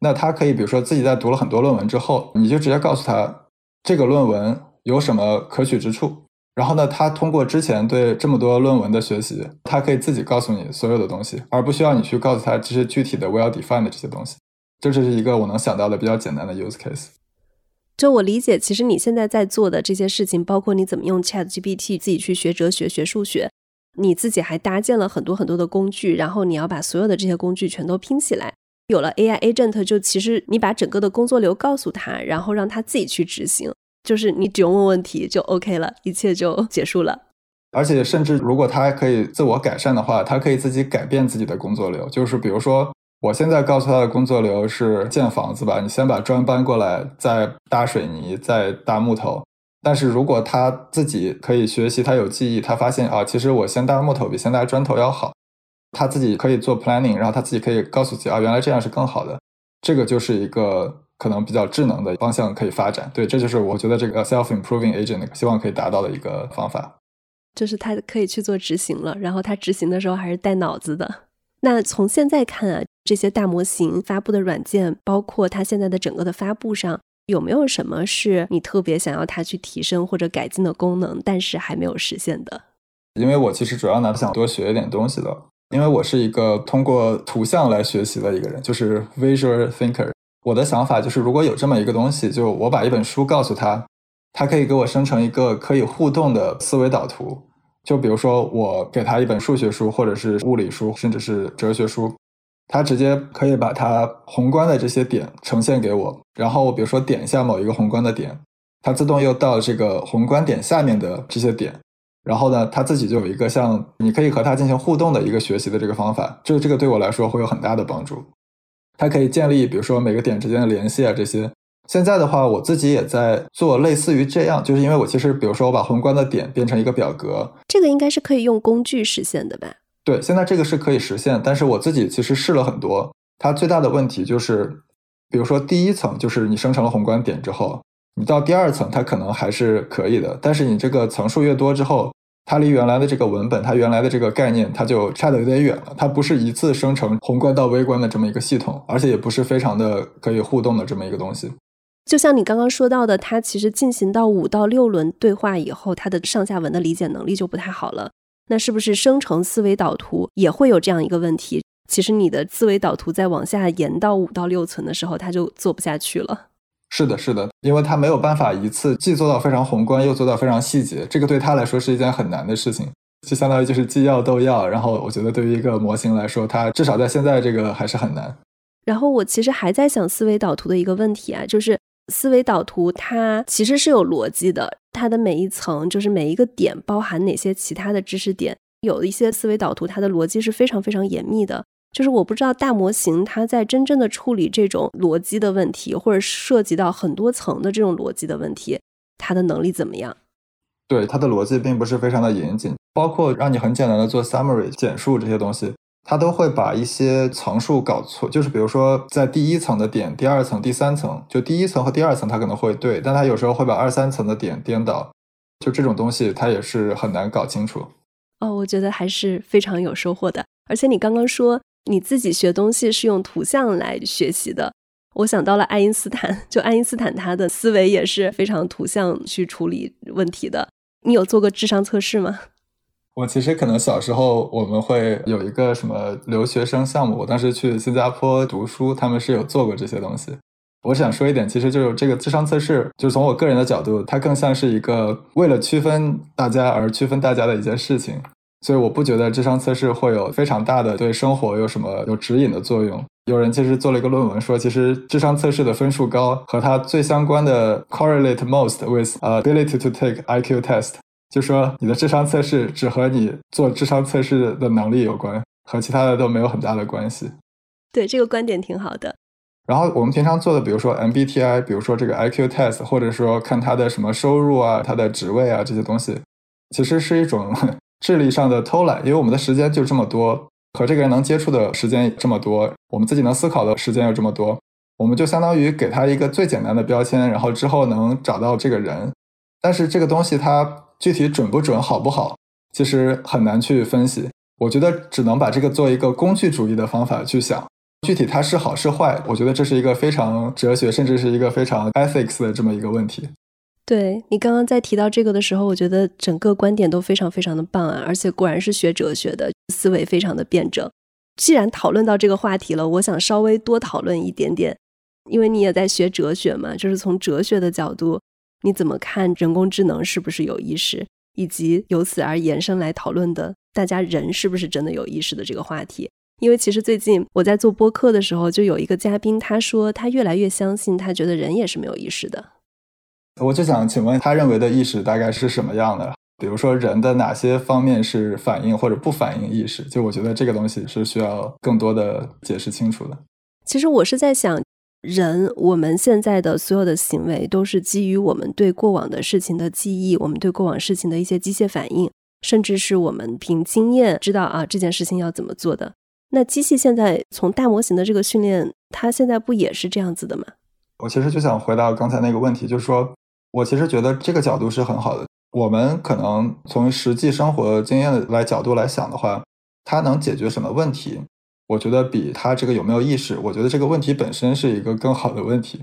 那他可以，比如说自己在读了很多论文之后，你就直接告诉他这个论文有什么可取之处。然后呢，他通过之前对这么多论文的学习，他可以自己告诉你所有的东西，而不需要你去告诉他这些具体的 well defined 的这些东西。这就是一个我能想到的比较简单的 use case。
就我理解，其实你现在在做的这些事情，包括你怎么用 Chat GPT 自己去学哲学、学数学，你自己还搭建了很多很多的工具，然后你要把所有的这些工具全都拼起来。有了 AI agent，就其实你把整个的工作流告诉他，然后让他自己去执行，就是你只用问问题就 OK 了，一切就结束了。
而且甚至如果他还可以自我改善的话，他可以自己改变自己的工作流。就是比如说，我现在告诉他的工作流是建房子吧，你先把砖搬过来，再搭水泥，再搭木头。但是如果他自己可以学习，他有记忆，他发现啊，其实我先搭木头比先搭砖头要好。他自己可以做 planning，然后他自己可以告诉自己啊，原来这样是更好的。这个就是一个可能比较智能的方向可以发展。对，这就是我觉得这个 self improving agent 希望可以达到的一个方法。
就是他可以去做执行了，然后他执行的时候还是带脑子的。那从现在看啊，这些大模型发布的软件，包括它现在的整个的发布上，有没有什么是你特别想要它去提升或者改进的功能，但是还没有实现的？
因为我其实主要呢想多学一点东西的。因为我是一个通过图像来学习的一个人，就是 visual thinker。我的想法就是，如果有这么一个东西，就我把一本书告诉他，他可以给我生成一个可以互动的思维导图。就比如说，我给他一本数学书，或者是物理书，甚至是哲学书，他直接可以把它宏观的这些点呈现给我。然后，比如说点一下某一个宏观的点，它自动又到这个宏观点下面的这些点。然后呢，他自己就有一个像你可以和他进行互动的一个学习的这个方法，这这个对我来说会有很大的帮助。它可以建立，比如说每个点之间的联系啊这些。现在的话，我自己也在做类似于这样，就是因为我其实比如说我把宏观的点变成一个表格，
这个应该是可以用工具实现的吧？
对，现在这个是可以实现，但是我自己其实试了很多，它最大的问题就是，比如说第一层就是你生成了宏观点之后。你到第二层，它可能还是可以的，但是你这个层数越多之后，它离原来的这个文本，它原来的这个概念，它就差的有点远了。它不是一次生成宏观到微观的这么一个系统，而且也不是非常的可以互动的这么一个东西。
就像你刚刚说到的，它其实进行到五到六轮对话以后，它的上下文的理解能力就不太好了。那是不是生成思维导图也会有这样一个问题？其实你的思维导图在往下延到五到六层的时候，它就做不下去了。
是的，是的，因为他没有办法一次既做到非常宏观，又做到非常细节，这个对他来说是一件很难的事情，就相当于就是既要都要。然后我觉得对于一个模型来说，它至少在现在这个还是很难。
然后我其实还在想思维导图的一个问题啊，就是思维导图它其实是有逻辑的，它的每一层就是每一个点包含哪些其他的知识点，有一些思维导图它的逻辑是非常非常严密的。就是我不知道大模型它在真正的处理这种逻辑的问题，或者涉及到很多层的这种逻辑的问题，它的能力怎么样？
对，它的逻辑并不是非常的严谨，包括让你很简单的做 summary 简述这些东西，它都会把一些层数搞错，就是比如说在第一层的点、第二层、第三层，就第一层和第二层它可能会对，但它有时候会把二三层的点颠倒，就这种东西它也是很难搞清楚。
哦，我觉得还是非常有收获的。而且你刚刚说你自己学东西是用图像来学习的，我想到了爱因斯坦，就爱因斯坦他的思维也是非常图像去处理问题的。你有做过智商测试吗？
我其实可能小时候我们会有一个什么留学生项目，我当时去新加坡读书，他们是有做过这些东西。我想说一点，其实就是这个智商测试，就是从我个人的角度，它更像是一个为了区分大家而区分大家的一件事情。所以我不觉得智商测试会有非常大的对生活有什么有指引的作用。有人其实做了一个论文说，其实智商测试的分数高和它最相关的 correlate most with ability to take IQ test。就说你的智商测试只和你做智商测试的能力有关，和其他的都没有很大的关系。
对这个观点挺好的。
然后我们平常做的，比如说 MBTI，比如说这个 IQ test，或者说看他的什么收入啊、他的职位啊这些东西，其实是一种智力上的偷懒，因为我们的时间就这么多，和这个人能接触的时间这么多，我们自己能思考的时间又这么多，我们就相当于给他一个最简单的标签，然后之后能找到这个人。但是这个东西它。具体准不准、好不好，其实很难去分析。我觉得只能把这个做一个工具主义的方法去想。具体它是好是坏，我觉得这是一个非常哲学，甚至是一个非常 ethics 的这么一个问题。
对你刚刚在提到这个的时候，我觉得整个观点都非常非常的棒啊！而且果然是学哲学的思维非常的辩证。既然讨论到这个话题了，我想稍微多讨论一点点，因为你也在学哲学嘛，就是从哲学的角度。你怎么看人工智能是不是有意识，以及由此而延伸来讨论的大家人是不是真的有意识的这个话题？因为其实最近我在做播客的时候，就有一个嘉宾他说他越来越相信，他觉得人也是没有意识的。
我就想请问，他认为的意识大概是什么样的？比如说人的哪些方面是反应或者不反应意识？就我觉得这个东西是需要更多的解释清楚的。
其实我是在想。人，我们现在的所有的行为都是基于我们对过往的事情的记忆，我们对过往事情的一些机械反应，甚至是我们凭经验知道啊这件事情要怎么做的。那机器现在从大模型的这个训练，它现在不也是这样子的吗？
我其实就想回到刚才那个问题，就是说我其实觉得这个角度是很好的。我们可能从实际生活经验的来角度来想的话，它能解决什么问题？我觉得比它这个有没有意识，我觉得这个问题本身是一个更好的问题。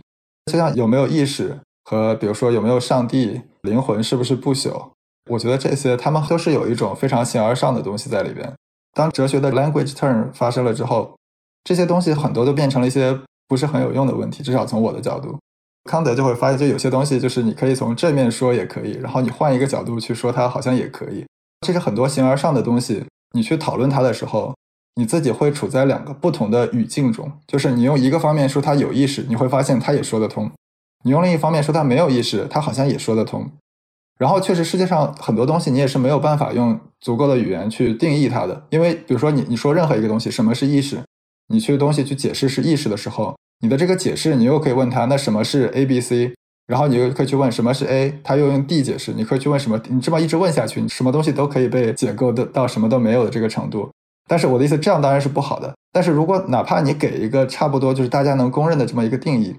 就像有没有意识和比如说有没有上帝、灵魂是不是不朽，我觉得这些他们都是有一种非常形而上的东西在里边。当哲学的 language turn 发生了之后，这些东西很多都变成了一些不是很有用的问题。至少从我的角度，康德就会发现，就有些东西就是你可以从正面说也可以，然后你换一个角度去说它好像也可以。这个很多形而上的东西，你去讨论它的时候。你自己会处在两个不同的语境中，就是你用一个方面说它有意识，你会发现它也说得通；你用另一方面说它没有意识，它好像也说得通。然后确实世界上很多东西你也是没有办法用足够的语言去定义它的，因为比如说你你说任何一个东西什么是意识，你去东西去解释是意识的时候，你的这个解释你又可以问他那什么是 A B C，然后你又可以去问什么是 A，他又用 D 解释，你可以去问什么，你这么一直问下去，你什么东西都可以被解构的到什么都没有的这个程度。但是我的意思，这样当然是不好的。但是如果哪怕你给一个差不多就是大家能公认的这么一个定义，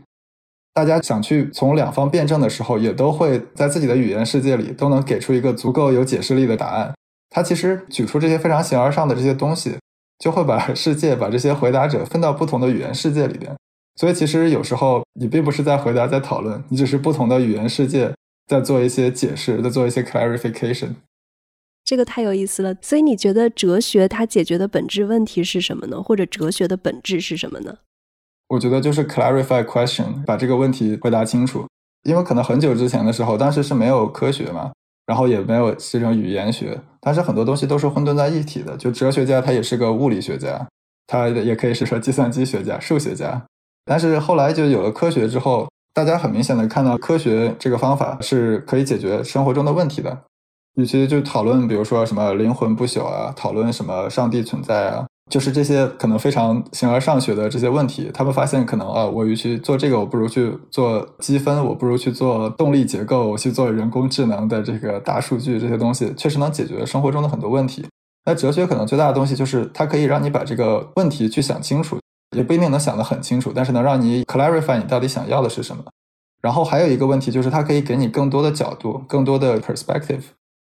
大家想去从两方辩证的时候，也都会在自己的语言世界里都能给出一个足够有解释力的答案。他其实举出这些非常形而上的这些东西，就会把世界把这些回答者分到不同的语言世界里边。所以其实有时候你并不是在回答，在讨论，你只是不同的语言世界在做一些解释，在做一些 clarification。
这个太有意思了，所以你觉得哲学它解决的本质问题是什么呢？或者哲学的本质是什么呢？
我觉得就是 clarify question，把这个问题回答清楚。因为可能很久之前的时候，当时是没有科学嘛，然后也没有这种语言学，但是很多东西都是混沌在一体的。就哲学家他也是个物理学家，他也可以是说计算机学家、数学家。但是后来就有了科学之后，大家很明显的看到科学这个方法是可以解决生活中的问题的。与其就讨论，比如说什么灵魂不朽啊，讨论什么上帝存在啊，就是这些可能非常形而上学的这些问题，他们发现可能啊，我与其做这个，我不如去做积分，我不如去做动力结构，我去做人工智能的这个大数据这些东西，确实能解决生活中的很多问题。那哲学可能最大的东西就是它可以让你把这个问题去想清楚，也不一定能想得很清楚，但是能让你 clarify 你到底想要的是什么。然后还有一个问题就是它可以给你更多的角度，更多的 perspective。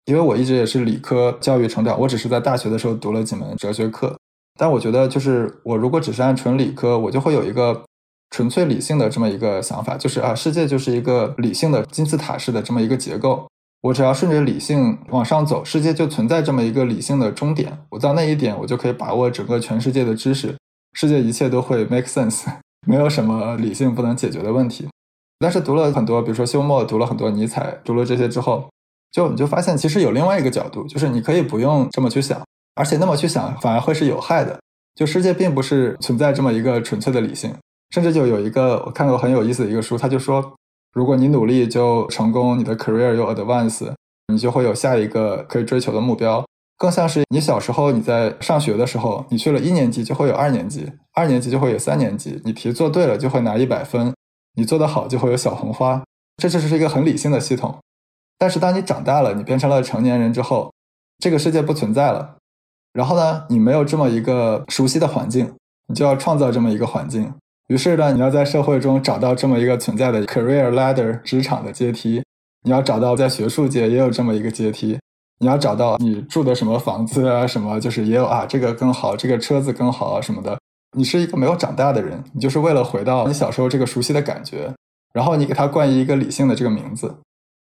因为我一直也是理科教育成长，我只是在大学的时候读了几门哲学课，但我觉得就是我如果只是按纯理科，我就会有一个纯粹理性的这么一个想法，就是啊，世界就是一个理性的金字塔式的这么一个结构，我只要顺着理性往上走，世界就存在这么一个理性的终点，我到那一点，我就可以把握整个全世界的知识，世界一切都会 make sense，没有什么理性不能解决的问题。但是读了很多，比如说休谟，读了很多尼采，读了这些之后。就你就发现，其实有另外一个角度，就是你可以不用这么去想，而且那么去想反而会是有害的。就世界并不是存在这么一个纯粹的理性，甚至就有一个我看过很有意思的一个书，他就说，如果你努力就成功，你的 career 有 advance，你就会有下一个可以追求的目标。更像是你小时候你在上学的时候，你去了一年级就会有二年级，二年级就会有三年级，你题做对了就会拿一百分，你做得好就会有小红花。这就是一个很理性的系统。但是当你长大了，你变成了成年人之后，这个世界不存在了。然后呢，你没有这么一个熟悉的环境，你就要创造这么一个环境。于是呢，你要在社会中找到这么一个存在的 career ladder 职场的阶梯。你要找到在学术界也有这么一个阶梯。你要找到你住的什么房子啊，什么就是也有啊，这个更好，这个车子更好啊什么的。你是一个没有长大的人，你就是为了回到你小时候这个熟悉的感觉，然后你给它冠以一个理性的这个名字。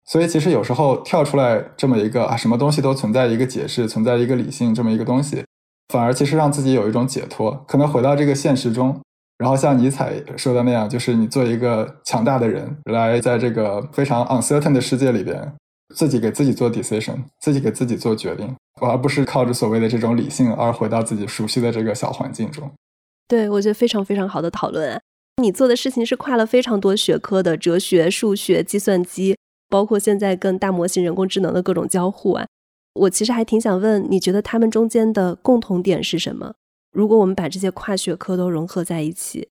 所以其实有时候跳出来这么一个啊，什么东西都存在一个解释，存在一个理性这么一个东西，反而其实让自己有一种解脱，可能回到这个现实中，然后像尼采说的那样，就是你做一个强大的人，来在这个非常 uncertain 的世界里边，自己给自己做 decision，自己给自己做决定，而不是靠着所谓的这种理性而回到自己熟悉的这个小环境中。
对，我觉得非常非常好的讨论。你做的事情是跨了非常多学科的，哲学、数学、计算机。包括现在跟大模型、人工智能的各种交互啊，我其实还挺想问，你觉得他们中间的共同点是什么？如果我们把这些跨学科都融合在一起，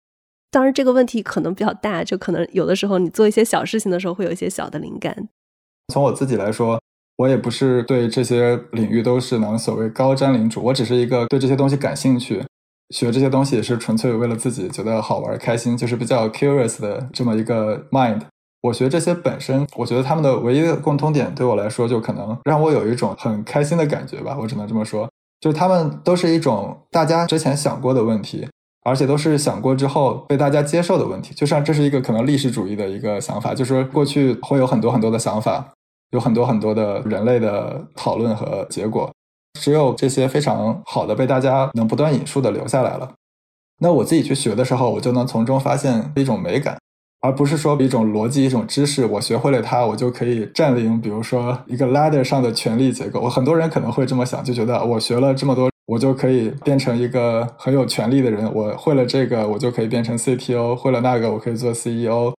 当然这个问题可能比较大，就可能有的时候你做一些小事情的时候会有一些小的灵感。
从我自己来说，我也不是对这些领域都是能所谓高瞻领主，我只是一个对这些东西感兴趣，学这些东西也是纯粹为了自己觉得好玩、开心，就是比较 curious 的这么一个 mind。我学这些本身，我觉得他们的唯一的共通点，对我来说就可能让我有一种很开心的感觉吧。我只能这么说，就是他们都是一种大家之前想过的问题，而且都是想过之后被大家接受的问题。就像这是一个可能历史主义的一个想法，就是说过去会有很多很多的想法，有很多很多的人类的讨论和结果，只有这些非常好的被大家能不断引述的留下来了。那我自己去学的时候，我就能从中发现一种美感。而不是说一种逻辑、一种知识，我学会了它，我就可以占领，比如说一个 ladder 上的权力结构。我很多人可能会这么想，就觉得我学了这么多，我就可以变成一个很有权力的人。我会了这个，我就可以变成 CTO；会了那个，我可以做 CEO。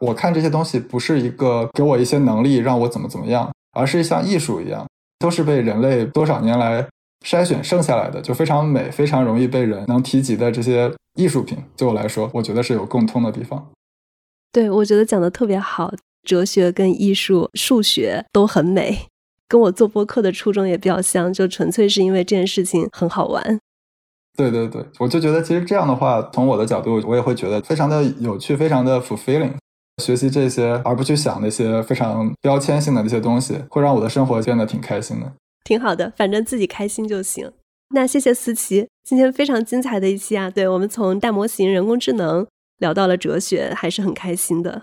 我看这些东西不是一个给我一些能力让我怎么怎么样，而是像艺术一样，都是被人类多少年来筛选剩下来的，就非常美、非常容易被人能提及的这些艺术品。对我来说，我觉得是有共通的地方。
对，我觉得讲的特别好，哲学跟艺术、数学都很美，跟我做播客的初衷也比较像，就纯粹是因为这件事情很好玩。
对对对，我就觉得其实这样的话，从我的角度，我也会觉得非常的有趣，非常的 fulfilling。学习这些，而不去想那些非常标签性的那些东西，会让我的生活变得挺开心的。
挺好的，反正自己开心就行。那谢谢思琪，今天非常精彩的一期啊！对我们从大模型、人工智能。聊到了哲学，还是很开心的。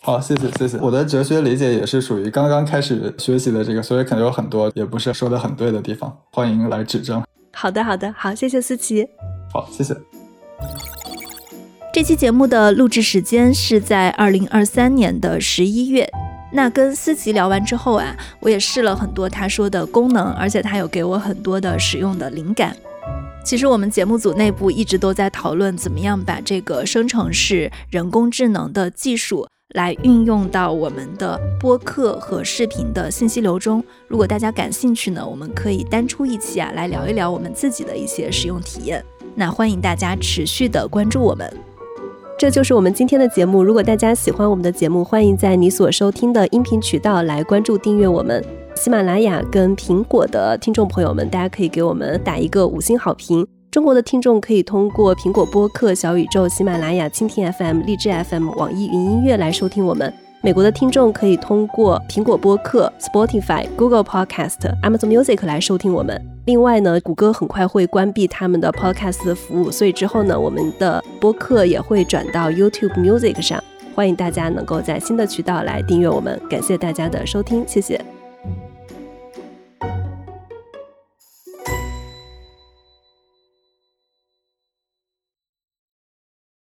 好，谢谢谢谢。我的哲学理解也是属于刚刚开始学习的这个，所以可能有很多也不是说的很对的地方，欢迎来指正。
好的好的，好，谢谢思琪。
好，谢谢。
这期节目的录制时间是在二零二三年的十一月。那跟思琪聊完之后啊，我也试了很多他说的功能，而且他有给我很多的使用的灵感。其实我们节目组内部一直都在讨论，怎么样把这个生成式人工智能的技术来运用到我们的播客和视频的信息流中。如果大家感兴趣呢，我们可以单出一期啊，来聊一聊我们自己的一些使用体验。那欢迎大家持续的关注我们。
这就是我们今天的节目。如果大家喜欢我们的节目，欢迎在你所收听的音频渠道来关注订阅我们。喜马拉雅跟苹果的听众朋友们，大家可以给我们打一个五星好评。中国的听众可以通过苹果播客、小宇宙、喜马拉雅、蜻蜓 FM、荔枝 FM、网易云音乐来收听我们。美国的听众可以通过苹果播客、Spotify、Google Podcast、Amazon Music 来收听我们。另外呢，谷歌很快会关闭他们的 Podcast 服务，所以之后呢，我们的播客也会转到 YouTube Music 上。欢迎大家能够在新的渠道来订阅我们。感谢大家的收听，谢谢。